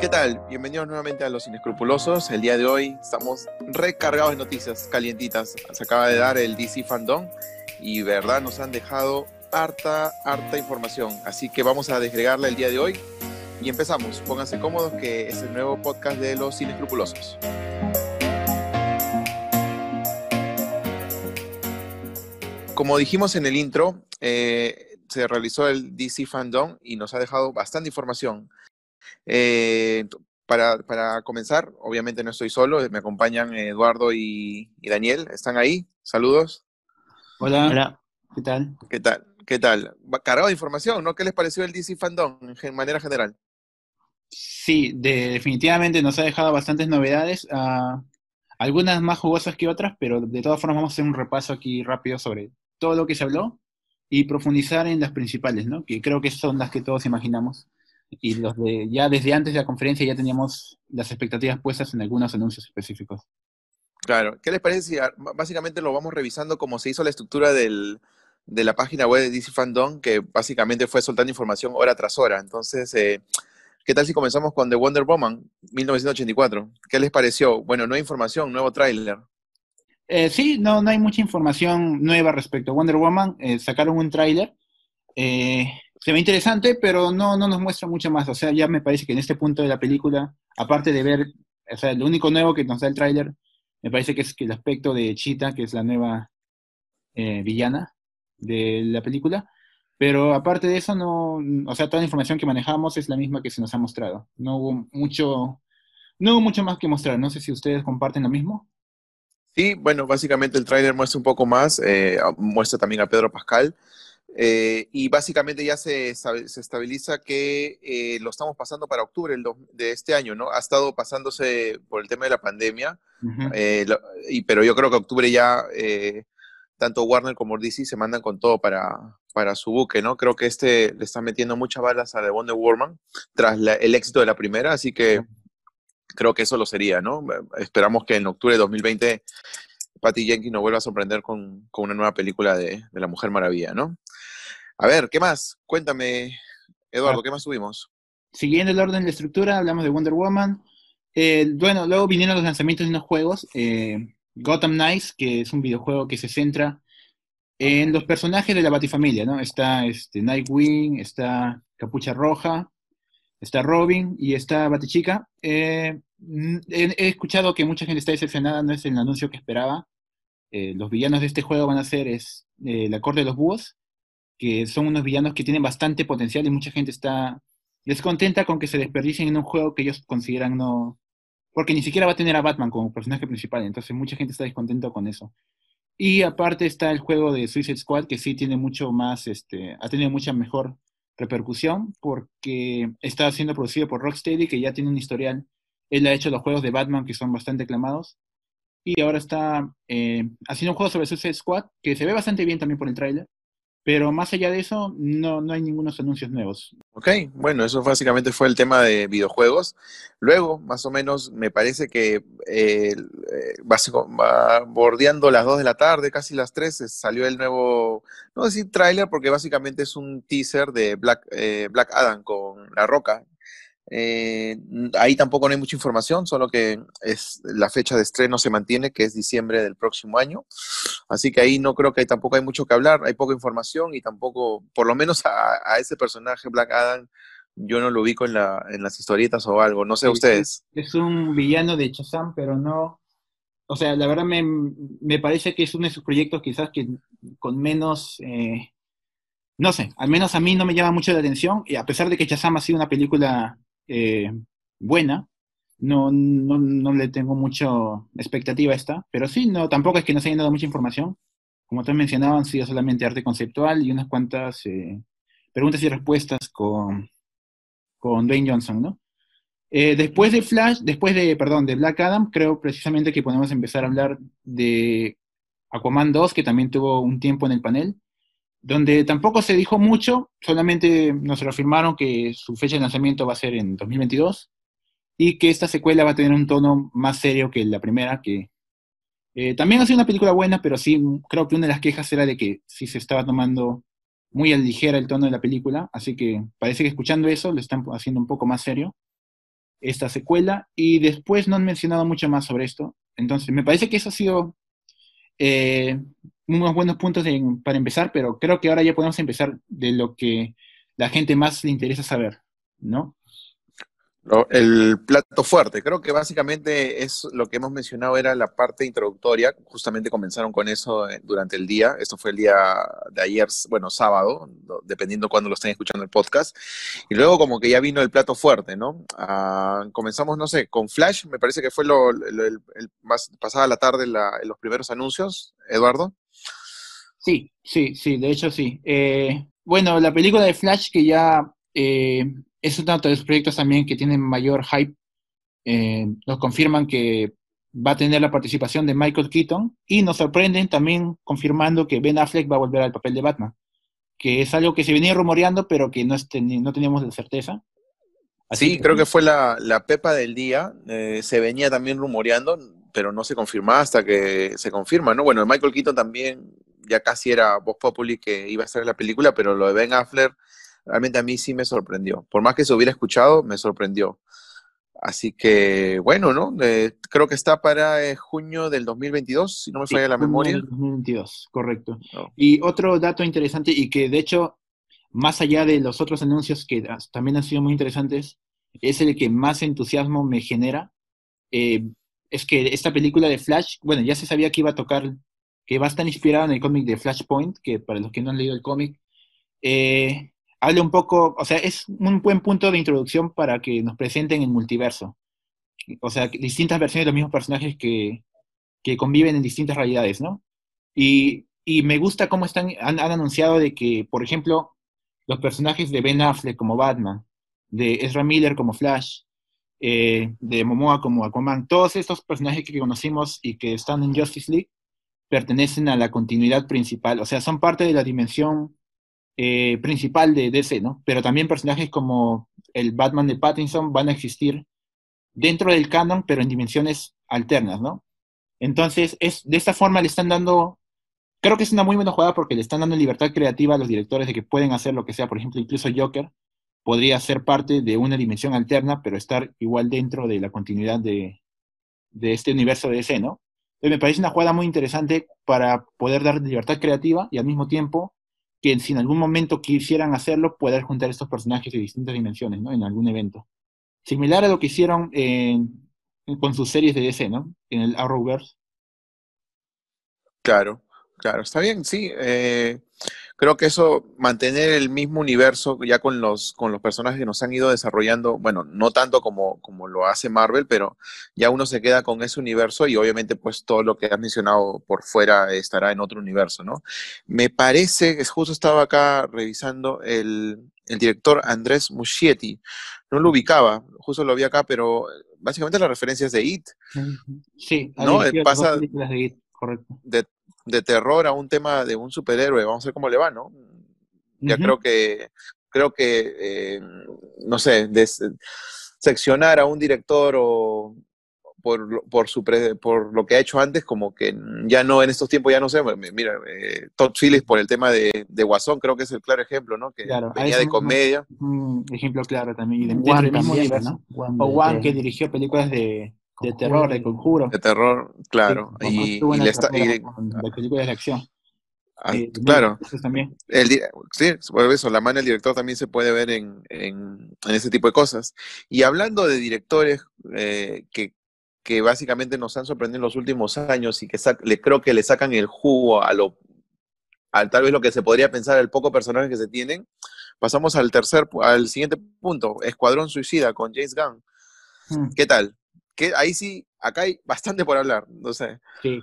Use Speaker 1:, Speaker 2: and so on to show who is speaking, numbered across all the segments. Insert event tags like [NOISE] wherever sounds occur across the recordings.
Speaker 1: ¿Qué tal? Bienvenidos nuevamente a Los Inescrupulosos. El día de hoy estamos recargados de noticias calientitas. Se acaba de dar el DC Fandom y verdad nos han dejado harta, harta información. Así que vamos a desgregarla el día de hoy y empezamos. Pónganse cómodos que es el nuevo podcast de Los Inescrupulosos. Como dijimos en el intro, eh, se realizó el DC Fandom y nos ha dejado bastante información. Eh, para, para, comenzar, obviamente no estoy solo, me acompañan Eduardo y, y, Daniel. ¿Están ahí? Saludos.
Speaker 2: Hola. Hola. ¿Qué tal?
Speaker 1: ¿Qué tal? ¿Qué tal? Cargado de información, ¿no? ¿Qué les pareció el DC Fandom en manera general?
Speaker 2: Sí, de, definitivamente nos ha dejado bastantes novedades, uh, algunas más jugosas que otras, pero de todas formas vamos a hacer un repaso aquí rápido sobre todo lo que se habló y profundizar en las principales, ¿no? Que creo que son las que todos imaginamos. Y los de, ya desde antes de la conferencia ya teníamos las expectativas puestas en algunos anuncios específicos.
Speaker 1: Claro, ¿qué les parece si básicamente lo vamos revisando como se hizo la estructura del, de la página web de DC Fandom, que básicamente fue soltando información hora tras hora? Entonces, eh, ¿qué tal si comenzamos con The Wonder Woman 1984? ¿Qué les pareció? Bueno, nueva información, nuevo tráiler.
Speaker 2: Eh, sí, no, no hay mucha información nueva respecto a Wonder Woman. Eh, sacaron un tráiler. Eh, se ve interesante, pero no, no nos muestra mucho más. O sea, ya me parece que en este punto de la película, aparte de ver, o sea, lo único nuevo que nos da el tráiler, me parece que es que el aspecto de Cheetah, que es la nueva villana de la película. Pero aparte de eso, no, o sea, toda la información que manejamos es la misma que se nos ha mostrado. No hubo mucho, no hubo mucho más que mostrar. No sé si ustedes comparten lo mismo.
Speaker 1: Sí, bueno, básicamente el tráiler muestra un poco más, eh, muestra también a Pedro Pascal, eh, y básicamente ya se, se estabiliza que eh, lo estamos pasando para octubre de este año, ¿no? Ha estado pasándose por el tema de la pandemia, lo, y, pero yo creo que octubre ya tanto Warner como DC se mandan con todo para, para su buque, ¿no? Creo que este le está metiendo muchas balas a The Wonder Woman tras el éxito de la primera, así que creo que eso lo sería, ¿no? Esperamos que en octubre de 2020 Patty Jenkins nos vuelva a sorprender con, con una nueva película de, de, La Mujer Maravilla, ¿no? A ver, ¿qué más? Cuéntame, Eduardo, ¿qué más subimos?
Speaker 2: Siguiendo el orden de estructura, hablamos de Wonder Woman. Eh, bueno, luego vinieron los lanzamientos de unos juegos. Eh, Gotham Knights, que es un videojuego que se centra en los personajes de la Batifamilia, ¿no? Está este, Nightwing, está Capucha Roja, está Robin y está Batichica. Eh, he, escuchado que mucha gente está decepcionada, no es el anuncio que esperaba. Eh, los villanos de este juego van a ser es, la Corte de los Búhos, que son unos villanos que tienen bastante potencial y mucha gente está descontenta con que se desperdicien en un juego que ellos consideran no... Porque ni siquiera va a tener a Batman como personaje principal, entonces mucha gente está descontenta con eso. Y aparte está el juego de Suicide Squad, que sí tiene mucho más, este, ha tenido mucha mejor repercusión porque está siendo producido por Rocksteady, que ya tiene un historial. Él ha hecho los juegos de Batman que son bastante aclamados. Y ahora está eh, haciendo un juego sobre Suicide Squad, que se ve bastante bien también por el tráiler. Pero más allá de eso, no, no hay ningunos anuncios nuevos.
Speaker 1: Ok, bueno, eso básicamente fue el tema de videojuegos. Luego, más o menos, me parece que eh, va, bordeando las 2 de la tarde, casi las 3, salió el nuevo, no decir tráiler, porque básicamente es un teaser de Black, eh, Black Adam con La Roca, eh, ahí tampoco no hay mucha información, solo que es la fecha de estreno se mantiene, que es diciembre del próximo año. Así que ahí no creo que hay, tampoco hay mucho que hablar, hay poca información y tampoco, por lo menos a, ese personaje Black Adam, yo no lo ubico en, la, en las historietas o algo. No sé ustedes.
Speaker 2: Es un villano de Shazam, pero no. O sea, la verdad me, me parece que es uno de esos proyectos quizás que con menos. Eh, no sé, al menos a mí no me llama mucho la atención, y a pesar de que Shazam ha sido una película eh, buena. No, no, no, le tengo mucha expectativa a esta, pero sí, no, tampoco es que nos hayan dado mucha información. Como ustedes mencionaban, sido solamente arte conceptual y unas cuantas eh, preguntas y respuestas con, con Dwayne Johnson, ¿no? Eh, después de Flash, después de, perdón, de Black Adam, creo precisamente que podemos empezar a hablar de Aquaman 2, que también tuvo un tiempo en el panel donde tampoco se dijo mucho, solamente nos reafirmaron que su fecha de lanzamiento va a ser en 2022 y que esta secuela va a tener un tono más serio que la primera, que eh, también ha sido una película buena, pero sí creo que una de las quejas era de que sí se estaba tomando muy al ligera el tono de la película, así que parece que escuchando eso lo están haciendo un poco más serio. esta secuela y después no han mencionado mucho más sobre esto. Entonces, me parece que eso ha sido eh, unos buenos puntos para empezar, pero creo que ahora ya podemos empezar de lo que la gente más le interesa saber, ¿no?
Speaker 1: El plato fuerte, creo que básicamente es lo que hemos mencionado, era la parte introductoria, justamente comenzaron con eso eh, durante el día, esto fue el día de ayer, bueno, sábado, dependiendo cuándo lo estén escuchando el podcast, y luego como que ya vino el plato fuerte, ¿no? Ah, comenzamos, no sé, con Flash, me parece que fue lo, el, más pasada la tarde los primeros anuncios, Eduardo.
Speaker 2: Sí, sí, sí, de hecho sí. Eh, bueno, la película de Flash que ya... Eh, es uno de los proyectos también que tienen mayor hype. Eh, nos confirman que va a tener la participación de Michael Keaton y nos sorprenden también confirmando que Ben Affleck va a volver al papel de Batman, que es algo que se venía rumoreando pero que no, no teníamos la certeza.
Speaker 1: sí, creo que fue la, pepa del día, eh, se venía también rumoreando, pero no se confirmaba hasta que se confirma, ¿no? Bueno, Michael Keaton también ya casi era voz populi que iba a ser la película, pero lo de Ben Affleck realmente a mí sí me sorprendió. Por más que se hubiera escuchado, me sorprendió. Así que, bueno, ¿no? Eh, creo que está para eh, junio del 2022, si no me falla la memoria.
Speaker 2: 2022, correcto. Y otro dato interesante, y que de hecho, más allá de los otros anuncios que también han sido muy interesantes, es el que más entusiasmo me genera. Eh, es que esta película de Flash, bueno, ya se sabía que iba a tocar, que va a estar inspirada en el cómic de Flashpoint, que para los que no han leído el cómic, eh, hable un poco, o sea, es un buen punto de introducción para que nos presenten el multiverso. O sea, distintas versiones de los mismos personajes que, que conviven en distintas realidades, ¿no? Y, y me gusta cómo están, han, anunciado de que, por ejemplo, los personajes de Ben Affleck como Batman, de Ezra Miller como Flash, eh, de Momoa como Aquaman, todos estos personajes que conocimos y que están en Justice League pertenecen a la continuidad principal, o sea, son parte de la dimensión eh, principal de DC, ¿no? Pero también personajes como el Batman de Pattinson van a existir dentro del canon, pero en dimensiones alternas, ¿no? Entonces, es, de esta forma le están dando, creo que es una muy buena jugada porque le están dando libertad creativa a los directores de que pueden hacer lo que sea, por ejemplo, incluso Joker podría ser parte de una dimensión alterna, pero estar igual dentro de la continuidad de, de este universo de DC, ¿no? Me parece una jugada muy interesante para poder dar libertad creativa y al mismo tiempo que si en algún momento quisieran hacerlo, poder juntar estos personajes de distintas dimensiones, ¿no? En algún evento. Similar a lo que hicieron con sus series de DC, ¿no? En el Arrowverse.
Speaker 1: Claro, claro, está bien, sí. Eh, creo que eso, mantener el mismo universo ya con los, con los personajes que nos han ido desarrollando, bueno, no tanto como, como lo hace Marvel, pero ya uno se queda con ese universo y obviamente pues todo lo que has mencionado por fuera estará en otro universo, ¿no? Me parece, que justo estaba acá revisando el, director Andrés Muschietti, no lo ubicaba, justo lo vi acá, pero básicamente la referencia es de It.
Speaker 2: Sí,
Speaker 1: ¿no? Pasa
Speaker 2: de It, correcto.
Speaker 1: De, de terror a un tema de un superhéroe, vamos a ver cómo le va, ¿no? Ya creo que, creo que, eh, no sé, seccionar a un director o por, por, su por lo que ha hecho antes, como que ya no, en estos tiempos ya no sé, mira, eh, Todd Phillips por el tema de, de, Guasón creo que es el claro ejemplo, ¿no? Que venía de comedia.
Speaker 2: Un, ejemplo claro también, y de, mismo universo. o Juan, que dirigió películas de, de terror, de conjuro.
Speaker 1: De terror, claro. y, le está. Y,
Speaker 2: de películas de acción.
Speaker 1: Ah, eh, claro. También. El, sí, eso, la mano del director también se puede ver en, en, en ese tipo de cosas. Y hablando de directores eh, que, que, básicamente nos han sorprendido en los últimos años y que le, creo que le sacan el jugo a lo a tal vez lo que se podría pensar el poco personaje que se tienen, pasamos al tercer, al siguiente punto, Escuadrón Suicida con James Gunn. Hmm. ¿Qué tal? Que ahí sí, acá hay bastante por hablar, no sé.
Speaker 2: Sí.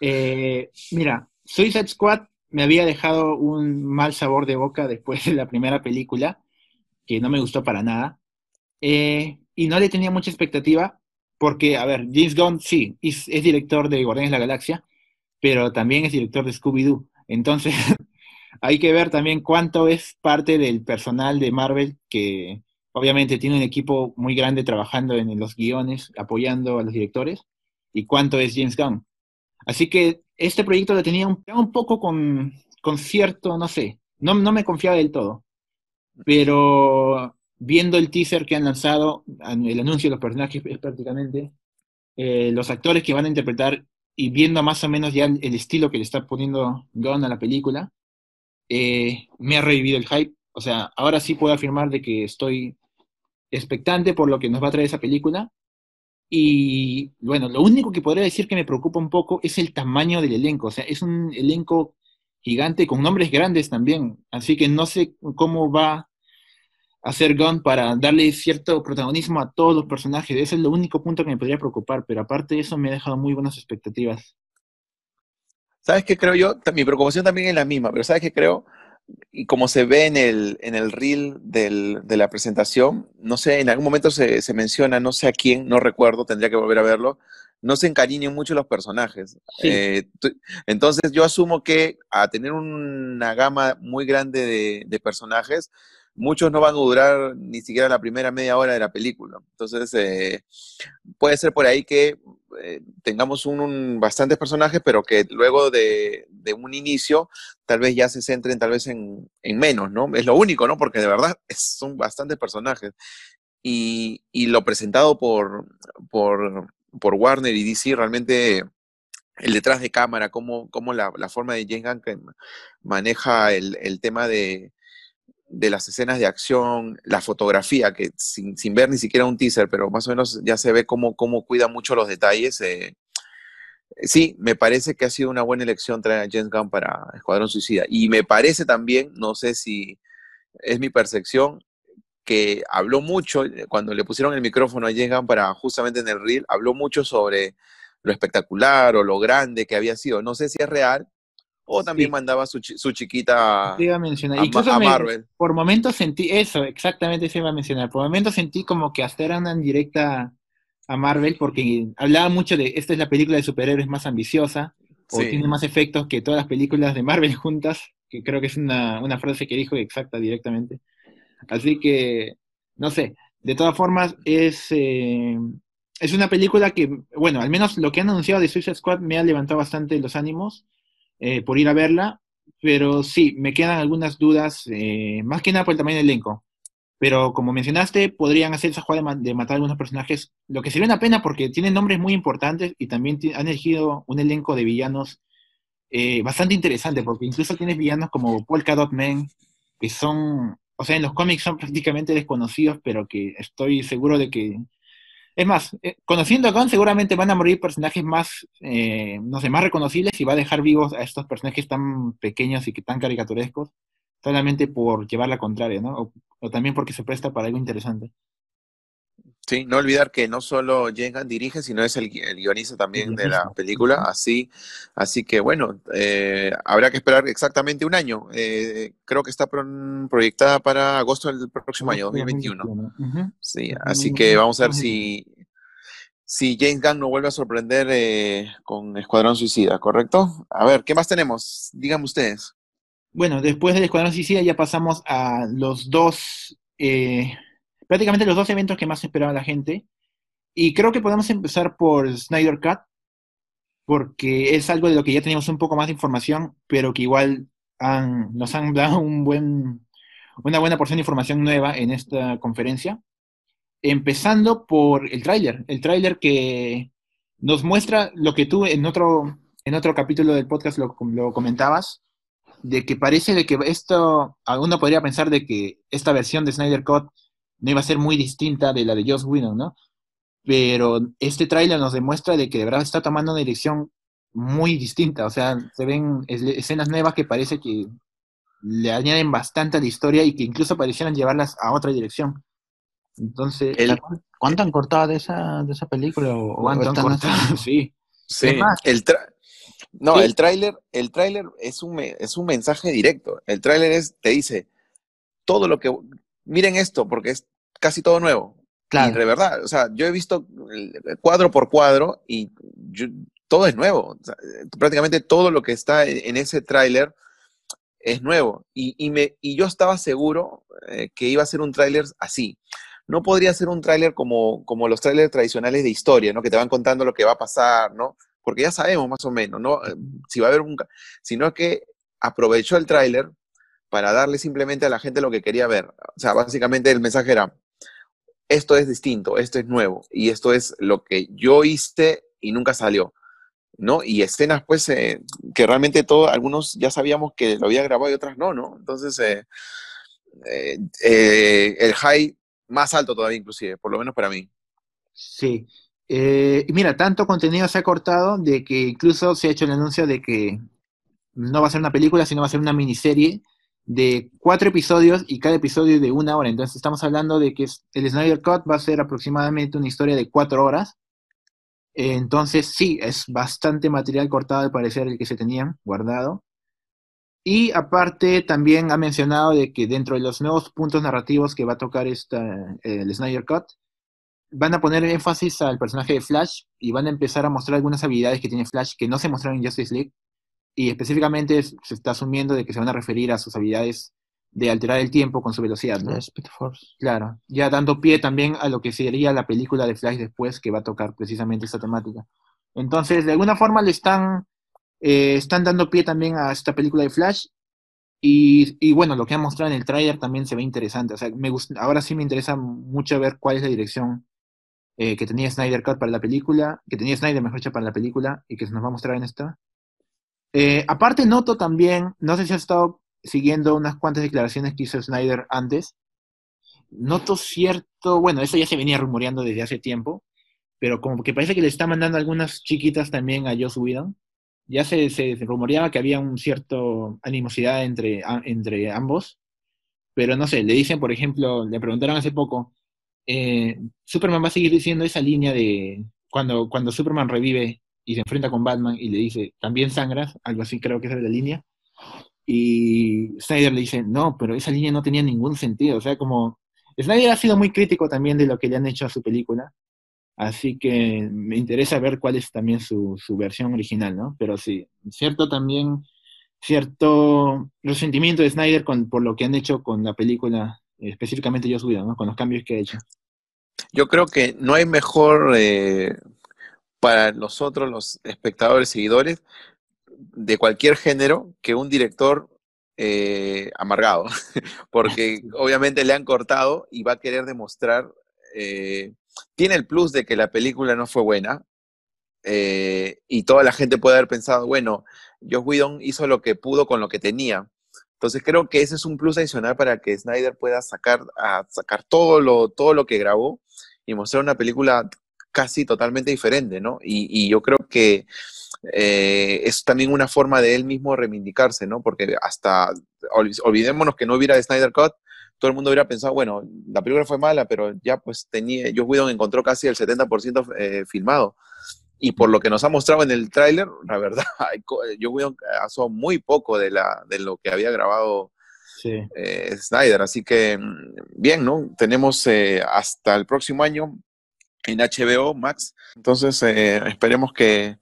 Speaker 2: Eh, mira, Suicide Squad me había dejado un mal sabor de boca después de la primera película, que no me gustó para nada. Eh, y no le tenía mucha expectativa, porque, a ver, James Gunn sí, es, director de Guardianes de la Galaxia, pero también es director de Scooby-Doo. Entonces, [LAUGHS] hay que ver también cuánto es parte del personal de Marvel que, obviamente tiene un equipo muy grande trabajando en los guiones, apoyando a los directores, y cuánto es James Gunn. Así que este proyecto lo tenía un, un poco con, con, cierto, no sé, no, no me confiaba del todo, pero viendo el teaser que han lanzado, el anuncio de los personajes es prácticamente, eh, los actores que van a interpretar y viendo más o menos ya el estilo que le está poniendo Gunn a la película, eh, me ha revivido el hype. O sea, ahora sí puedo afirmar de que estoy expectante por lo que nos va a traer esa película. Y bueno, lo único que podría decir que me preocupa un poco es el tamaño del elenco. O sea, es un elenco gigante con nombres grandes también. Así que no sé cómo va hacer Gunn para darle cierto protagonismo a todos los personajes. Ese es lo único punto que me podría preocupar, pero aparte de eso me ha dejado muy buenas expectativas.
Speaker 1: ¿Sabes qué creo yo? Mi preocupación también es la misma, pero ¿sabes qué creo? Y como se ve en el, en el reel de la presentación, no sé, en algún momento se, menciona, no sé a quién, no recuerdo, tendría que volver a verlo, no se encariñen mucho los personajes. Eh, entonces yo asumo que a tener una gama muy grande de personajes, muchos no van a durar ni siquiera la primera media hora de la película. Entonces, eh, puede ser por ahí que eh, tengamos un, bastantes personajes, pero que luego de, un inicio tal vez ya se centren tal vez en, menos, ¿no? Es lo único, ¿no? Porque de verdad [LAUGHS] son bastantes personajes. Y, lo presentado por, por, Warner y DC realmente el detrás de cámara, cómo, cómo la, forma de James Gunn maneja el tema de, de las escenas de acción, la fotografía, que sin, ver ni siquiera un teaser, pero más o menos ya se ve cómo, cómo cuida mucho los detalles. Eh, sí, me parece que ha sido una buena elección traer a James Gunn para Escuadrón Suicida. Y me parece también, no sé si es mi percepción, que habló mucho, eh, cuando le pusieron el micrófono a James Gunn para justamente en el reel, habló mucho sobre lo espectacular o lo grande que había sido. No sé si es real, o también mandaba su, su chiquita
Speaker 2: a, mencionar. A, Marvel. por momentos sentí eso, exactamente se iba a mencionar. Por momentos sentí como que hasta eran en directa a Marvel porque hablaba mucho de esta es la película de superhéroes más ambiciosa o tiene más efectos que todas las películas de Marvel juntas, que creo que es una, frase que dijo exacta directamente. Así que, no sé, de todas formas es, eh, es una película que, bueno, al menos lo que han anunciado de Suicide Squad me ha levantado bastante los ánimos. Eh, por ir a verla, pero sí, me quedan algunas dudas, eh, más que nada por el tamaño del elenco. Pero como mencionaste, podrían hacer esa jugada de, matar a algunos personajes, lo que sería una pena porque tienen nombres muy importantes y también han elegido un elenco de villanos eh, bastante interesante, porque incluso tienes villanos como Polka Dot Man, que son, o sea, en los cómics son prácticamente desconocidos, pero que estoy seguro de que es más, eh, conociendo a Gunn, seguramente van a morir personajes más, eh, no sé, más reconocibles y va a dejar vivos a estos personajes tan pequeños y que tan caricaturescos, solamente por llevar la contraria, ¿no? O, también porque se presta para algo interesante.
Speaker 1: Sí, no olvidar que no solo Jengan dirige, sino es el, guionista también de la película, así, así que bueno, eh, habrá que esperar exactamente un año. creo que está proyectada para agosto del próximo año, 2021. Sí, así que vamos a ver si, si James Gunn nos vuelve a sorprender eh, con Escuadrón Suicida, ¿correcto? A ver, ¿qué más tenemos? Díganme ustedes.
Speaker 2: Bueno, después del Escuadrón Suicida ya pasamos a los dos, eh, prácticamente los dos eventos que más esperaba la gente. Y creo que podemos empezar por Snyder Cut, porque es algo de lo que ya teníamos un poco más de información, pero que igual nos han dado un buen, una buena porción de información nueva en esta conferencia empezando por el tráiler, el tráiler que nos muestra lo que tú en otro, en otro capítulo del podcast lo, comentabas, de que parece de que esto, uno podría pensar de que esta versión de Snyder Cut no iba a ser muy distinta de la de Joss Whedon, ¿no? Pero este tráiler nos demuestra de que de verdad está tomando una dirección muy distinta, o sea, se ven escenas nuevas que parece que le añaden bastante a la historia y que incluso parecieran llevarlas a otra dirección. Entonces,
Speaker 3: ¿cuánto han cortado de esa, de esa película?
Speaker 2: ¿Cuánto han cortado? [LAUGHS]
Speaker 1: Sí. sí. El no, el tráiler, el tráiler es un, es un mensaje directo. El tráiler es, te dice todo lo que, miren esto, porque es casi todo nuevo. Claro. Y de verdad, o sea, yo he visto cuadro por cuadro y todo es nuevo. prácticamente todo lo que está en ese tráiler es nuevo. Y, y, me, y yo estaba seguro eh, que iba a ser un tráiler así no podría ser un tráiler como, como los tráilers tradicionales de historia, ¿no? Que te van contando lo que va a pasar, ¿no? Porque ya sabemos más o menos, ¿no? Si va a haber un... Sino que aprovechó el tráiler para darle simplemente a la gente lo que quería ver. O sea, básicamente el mensaje era, esto es distinto, esto es nuevo, y esto es lo que yo hice y nunca salió. ¿no? Y escenas, pues, eh, que realmente todos, algunos ya sabíamos que lo había grabado y otras no, ¿no? Entonces, eh, eh, el high más alto todavía, inclusive, por lo menos para mí.
Speaker 2: Sí. y mira, tanto contenido se ha cortado de que incluso se ha hecho el anuncio de que no va a ser una película, sino va a ser una miniserie de cuatro episodios y cada episodio de una hora. Entonces estamos hablando de que el Snyder Cut va a ser aproximadamente una historia de cuatro horas entonces, sí, es bastante material cortado al parecer el que se tenían guardado. Y aparte, también ha mencionado de que dentro de los nuevos puntos narrativos que va a tocar esta, el Snyder Cut, van a poner énfasis al personaje de Flash y van a empezar a mostrar algunas habilidades que tiene Flash que no se mostraron en Justice League. Y específicamente se está asumiendo de que se van a referir a sus habilidades de alterar el tiempo con su velocidad, ¿no?
Speaker 3: Speed Force.
Speaker 2: Claro, ya dando pie también a lo que sería la película de Flash después, que va a tocar precisamente esta temática. Entonces, de alguna forma le están, eh, están dando pie también a esta película de Flash. Y, y bueno, lo que han mostrado en el tráiler también se ve interesante. O sea, me gusta, ahora sí me interesa mucho ver cuál es la dirección eh, que tenía Snyder Cut para la película, que tenía Snyder, mejor dicho, para la película, y que se nos va a mostrar en esta. Eh, aparte, noto también, no sé si has estado siguiendo unas cuantas declaraciones que hizo Snyder antes, noto cierto, bueno, eso ya se venía rumoreando desde hace tiempo, pero como que parece que le está mandando algunas chiquitas también a Joss Whedon. Ya se, se, rumoreaba que había un cierto animosidad entre, entre ambos, pero no sé, le dicen, por ejemplo, le preguntaron hace poco, eh, Superman va a seguir diciendo esa línea de cuando, cuando Superman revive y se enfrenta con Batman y le dice, también sangras, algo así creo que es la línea. Y Snyder le dice, no, pero esa línea no tenía ningún sentido. O sea, como Snyder ha sido muy crítico también de lo que le han hecho a su película. Así que me interesa ver cuál es también su, su versión original, ¿no? Pero sí, cierto también, cierto resentimiento de Snyder con, por lo que han hecho con la película, específicamente yo subido, ¿no? Con los cambios que ha hecho.
Speaker 1: Yo creo que no hay mejor eh, para nosotros, los espectadores, seguidores, de cualquier género que un director eh, amargado, [LAUGHS] porque [LAUGHS] obviamente le han cortado y va a querer demostrar, eh, tiene el plus de que la película no fue buena eh, y toda la gente puede haber pensado, bueno, Josh Whedon hizo lo que pudo con lo que tenía. Entonces creo que ese es un plus adicional para que Snyder pueda sacar, a sacar todo, lo, todo lo que grabó y mostrar una película casi totalmente diferente, ¿no? y yo creo que eh, es también una forma de él mismo reivindicarse, ¿no? Porque hasta, olvidémonos que no hubiera Snyder Cut, todo el mundo hubiera pensado, bueno, la película fue mala, pero ya pues tenía, Joe Whedon encontró casi el 70% eh, filmado. Y por lo que nos ha mostrado en el tráiler, la verdad, [LAUGHS] Joe Whedon pasó muy poco de, la, de lo que había grabado eh, Snyder. Así que, mm, bien, ¿no? Tenemos hasta el próximo año en HBO Max. Entonces, esperemos que,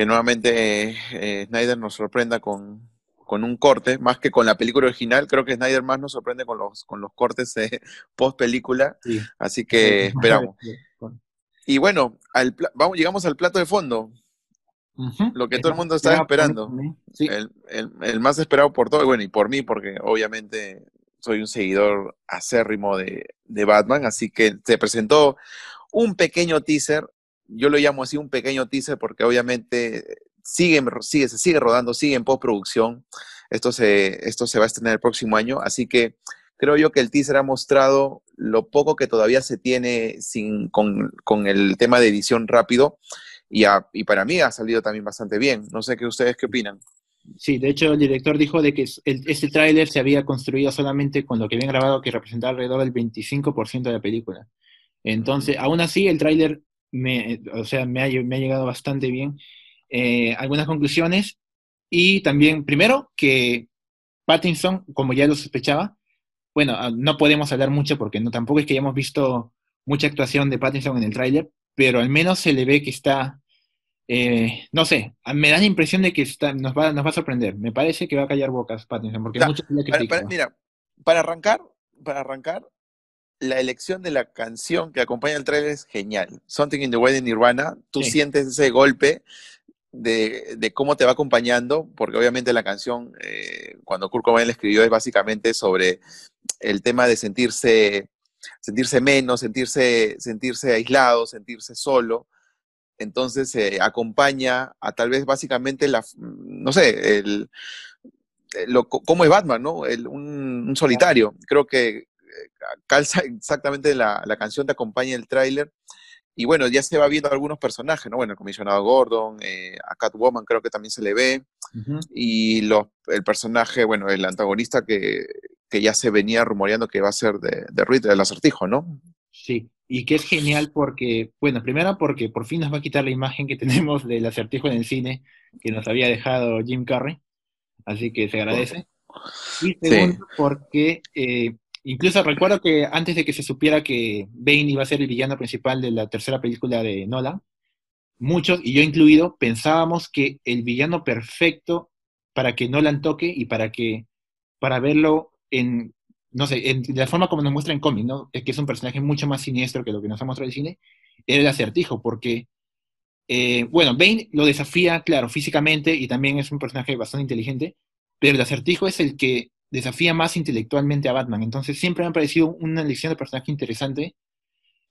Speaker 1: que nuevamente eh, Snyder nos sorprenda con, un corte, más que con la película original, creo que Snyder más nos sorprende con los, con los cortes eh, [LAUGHS] post película, así que esperamos. Y bueno, al, vamos, llegamos al plato de fondo, lo que todo el mundo está esperando, el, más esperado por todo, bueno, y por mí, porque obviamente soy un seguidor acérrimo de, de Batman, así que se presentó un pequeño teaser yo lo llamo así un pequeño teaser porque obviamente sigue, sigue, se sigue rodando, sigue en postproducción. Esto se, esto se va a estrenar el próximo año, así que creo yo que el teaser ha mostrado lo poco que todavía se tiene sin, con, el tema de edición rápido y, y, para mí ha salido también bastante bien. No sé qué ustedes qué opinan.
Speaker 2: Sí, de hecho el director dijo de que este tráiler se había construido solamente con lo que habían grabado que representaba alrededor del 25% de la película. Entonces, aún así el tráiler me, o sea, me ha, me ha llegado bastante bien. Eh, algunas conclusiones y también, primero, que Pattinson, como ya lo sospechaba, bueno, ah, no podemos hablar mucho porque no, tampoco es que hayamos visto mucha actuación de Pattinson en el tráiler, pero al menos se le ve que está, eh, no sé, me da la impresión de que está, nos, va, nos va a sorprender. Me parece que va a callar bocas Pattinson, porque mucho
Speaker 1: Mira, para arrancar, para arrancar, la elección de la canción que acompaña el trailer es genial. Something in the Way de Nirvana, tú sientes ese golpe de, de, cómo te va acompañando, porque obviamente la canción, eh, cuando Kurt Cobain la escribió, es básicamente sobre el tema de sentirse, sentirse menos, sentirse, sentirse aislado, sentirse solo. Entonces eh, acompaña a tal vez básicamente la, no sé, el, lo, cómo es Batman, ¿no? El, un, un, solitario. Creo que eh, calza exactamente la, la canción, te acompaña el tráiler y bueno, ya se va viendo algunos personajes, ¿no? Bueno, el comisionado Gordon, eh, a Catwoman creo que también se le ve, y los, el personaje, bueno, el antagonista que, que, ya se venía rumoreando que va a ser de, de Reed, del acertijo, ¿no?
Speaker 2: Sí, y que es genial porque, bueno, primero porque por fin nos va a quitar la imagen que [LAUGHS] tenemos del acertijo en el cine que nos había dejado Jim Carrey, así que se agradece. Y segundo, sí. porque eh, Incluso recuerdo que antes de que se supiera que Bane iba a ser el villano principal de la tercera película de Nolan, muchos, y yo incluido, pensábamos que el villano perfecto para que Nolan toque y para que para verlo en, no sé, en la forma como nos muestra en cómic. Es que es un personaje mucho más siniestro que lo que nos ha mostrado el cine, era el acertijo, porque, eh, bueno, Bane lo desafía, claro, físicamente y también es un personaje bastante inteligente, pero el acertijo es el que desafía más intelectualmente a Batman. Entonces siempre me ha parecido una elección de personaje interesante.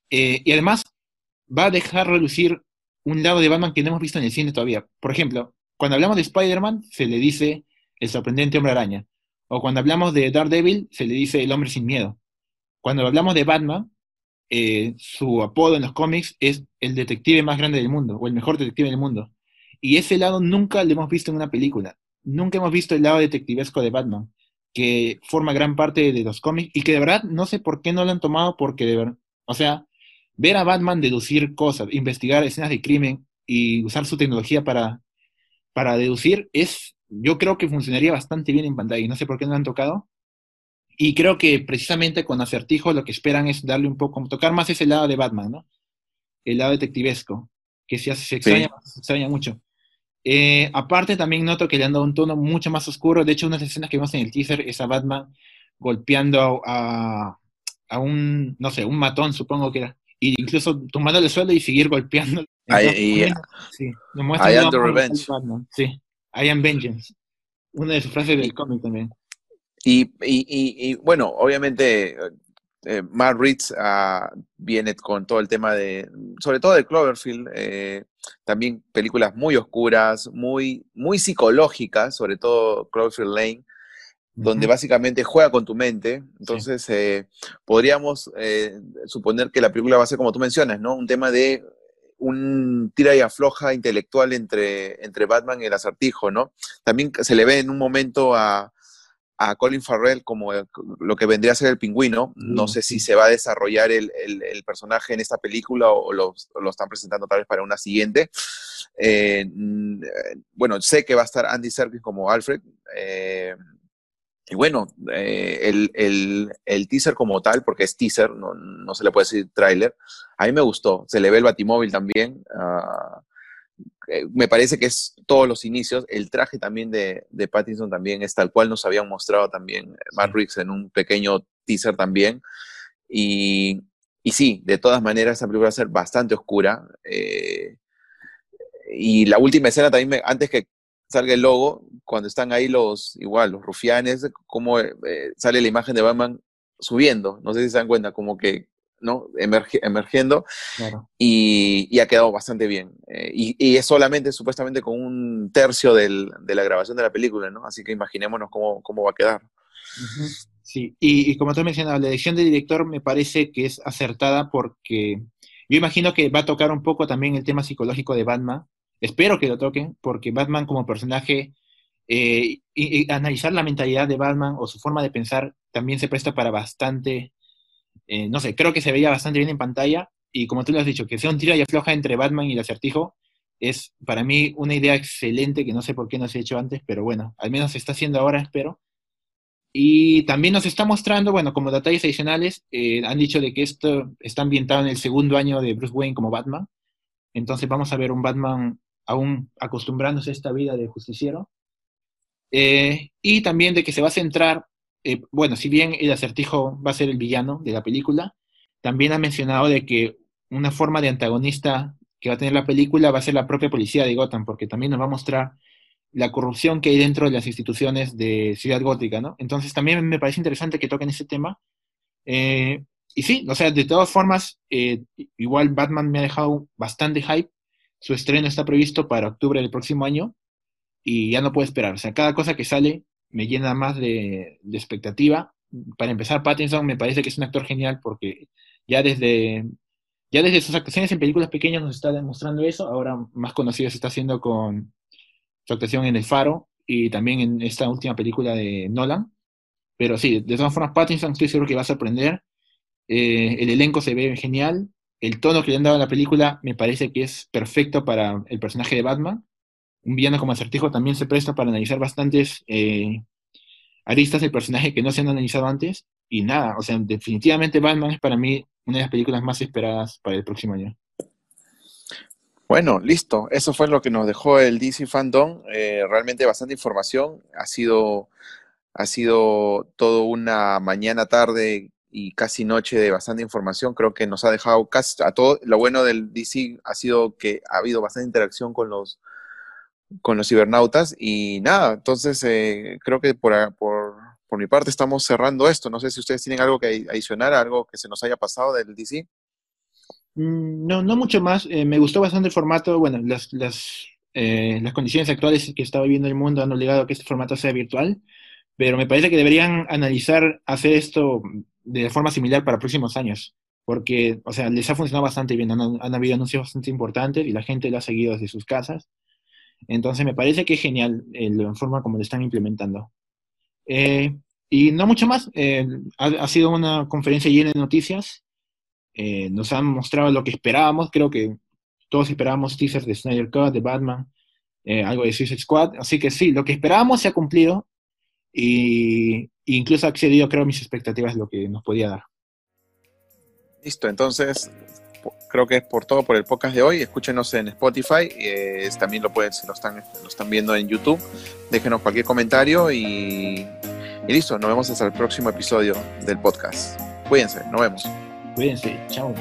Speaker 2: Eh, y además va a dejar relucir un lado de Batman que no hemos visto en el cine todavía. Por ejemplo, cuando hablamos de Spider-Man se le dice el sorprendente hombre araña. O cuando hablamos de Daredevil se le dice el hombre sin miedo. Cuando hablamos de Batman, eh, su apodo en los cómics es el detective más grande del mundo, o el mejor detective del mundo. Y ese lado nunca lo hemos visto en una película. Nunca hemos visto el lado detectivesco de Batman que forma gran parte de los cómics y que de verdad no sé por qué no lo han tomado porque de verdad, o sea, ver a Batman deducir cosas, investigar escenas de crimen y usar su tecnología para, para deducir es, yo creo que funcionaría bastante bien en pantalla y no sé por qué no lo han tocado. Y creo que precisamente con Acertijo lo que esperan es darle un poco, tocar más ese lado de Batman, ¿no? El lado detectivesco, que se, se extraña, sí. se extraña mucho. Eh, aparte, también noto que le han dado un tono mucho más oscuro. De hecho, una de las escenas que vemos en el teaser es a Batman golpeando a, a un, no sé, un matón, supongo que era. Y incluso tumbando el suelo y seguir golpeando. [LAUGHS]
Speaker 1: I, I,
Speaker 2: sí,
Speaker 1: I am the revenge.
Speaker 2: Sí, I am vengeance. Una de sus frases del cómic también.
Speaker 1: Y, y, y, bueno, obviamente eh, Matt Reeves uh, viene con todo el tema de, sobre todo de Cloverfield, eh, también películas muy oscuras, muy, muy psicológicas, sobre todo Cloverfield Lane, donde uh -huh. básicamente juega con tu mente. Entonces, sí. eh, podríamos eh, suponer que la película va a ser como tú mencionas, ¿no? Un tema de un tira y afloja intelectual entre, entre Batman y el acertijo, ¿no? También se le ve en un momento a, a Colin Farrell como lo que vendría a ser el pingüino. No sé si se va a desarrollar el, el, el personaje en esta película o lo, o lo, están presentando tal vez para una siguiente. Eh, bueno, sé que va a estar Andy Serkis como Alfred. Eh, y bueno, eh, el, el, el, teaser como tal, porque es teaser, no, no, se le puede decir tráiler, a mí me gustó. Se le ve el batimóvil también. Uh, me parece que es todos los inicios. El traje también de, de, Pattinson también es tal cual nos habían mostrado también Matt Reeves en un pequeño teaser también. Y, y sí, de todas maneras, esta película va a ser bastante oscura. Eh, y la última escena también, me, antes que salga el logo, cuando están ahí los, igual, los rufianes, como eh, sale la imagen de Batman subiendo. No sé si se dan cuenta, como que ¿no? Emerge, emergiendo claro. y, y, ha quedado bastante bien. Eh, y, y, es solamente supuestamente con un tercio del, de la grabación de la película, ¿no? Así que imaginémonos cómo, cómo va a quedar.
Speaker 2: Uh -huh. Sí, y, y, como tú mencionabas, la edición de director me parece que es acertada porque yo imagino que va a tocar un poco también el tema psicológico de Batman. Espero que lo toquen, porque Batman como personaje, eh, y, analizar la mentalidad de Batman o su forma de pensar también se presta para bastante eh, no sé, creo que se veía bastante bien en pantalla y como tú lo has dicho, que sea un tiro y afloja entre Batman y el acertijo es para mí una idea excelente que no sé por qué no se ha hecho antes, pero bueno, al menos se está haciendo ahora, espero. Y también nos está mostrando, bueno, como detalles adicionales, eh, han dicho de que esto está ambientado en el segundo año de Bruce Wayne como Batman. Entonces vamos a ver un Batman aún acostumbrándose a esta vida de justiciero. Eh, y también de que se va a centrar eh, bueno, si bien el acertijo va a ser el villano de la película, también ha mencionado de que una forma de antagonista que va a tener la película va a ser la propia policía de Gotham, porque también nos va a mostrar la corrupción que hay dentro de las instituciones de Ciudad Gótica, ¿no? Entonces también me parece interesante que toquen ese tema. Eh, y sí, o sea, de todas formas, igual Batman me ha dejado bastante hype. Su estreno está previsto para octubre del próximo año y ya no puedo esperar. O sea, cada cosa que sale me llena más de, expectativa. Para empezar, Pattinson me parece que es un actor genial porque ya desde ya desde sus actuaciones en películas pequeñas nos está demostrando eso, ahora más conocido se está haciendo con su actuación en El Faro y también en esta última película de Nolan. Pero sí, de todas formas, Pattinson estoy seguro que va a sorprender. Eh, el elenco se ve genial. El tono que le han dado a la película me parece que es perfecto para el personaje de Batman. Un villano como acertijo también se presta para analizar bastantes eh, aristas del personaje que no se han analizado antes. Y nada, o sea, definitivamente Batman es para mí una de las películas más esperadas para el próximo año.
Speaker 1: Bueno, listo. Eso fue lo que nos dejó el DC Fandom. Eh, realmente bastante información. Ha sido, ha sido todo una mañana, tarde y casi noche de bastante información. Creo que nos ha dejado casi a todo. Lo bueno del DC ha sido que ha habido bastante interacción con los con los cibernautas y nada. Entonces eh, creo que por, por por mi parte estamos cerrando esto. No sé si ustedes tienen algo que adicionar, algo que se nos haya pasado del DC.
Speaker 2: Mm, no, no mucho más. Eh, me gustó bastante el formato. Bueno, las, las, eh, las condiciones actuales que está viviendo el mundo han obligado a que este formato sea virtual, pero me parece que deberían analizar hacer esto de forma similar para próximos años, porque, o sea, les ha funcionado bastante bien. Han, han habido anuncios bastante importantes y la gente lo ha seguido desde sus casas. Entonces me parece que es genial la forma como lo están implementando. Eh, y no mucho más. Eh, ha, sido una conferencia llena de noticias. Eh, nos han mostrado lo que esperábamos. Creo que todos esperábamos teasers de Snyder Cut, de Batman, algo de Suicide Squad. Así que sí, lo que esperábamos se ha cumplido. Y incluso ha excedido, creo, mis expectativas lo que nos podía dar.
Speaker 1: Listo, entonces creo que es por todo por el podcast de hoy. Escúchenos en Spotify, eh, también lo pueden, si lo están, lo están viendo en YouTube, déjenos cualquier comentario y, y listo, nos vemos hasta el próximo episodio del podcast. Cuídense, nos vemos.
Speaker 2: Cuídense, chao.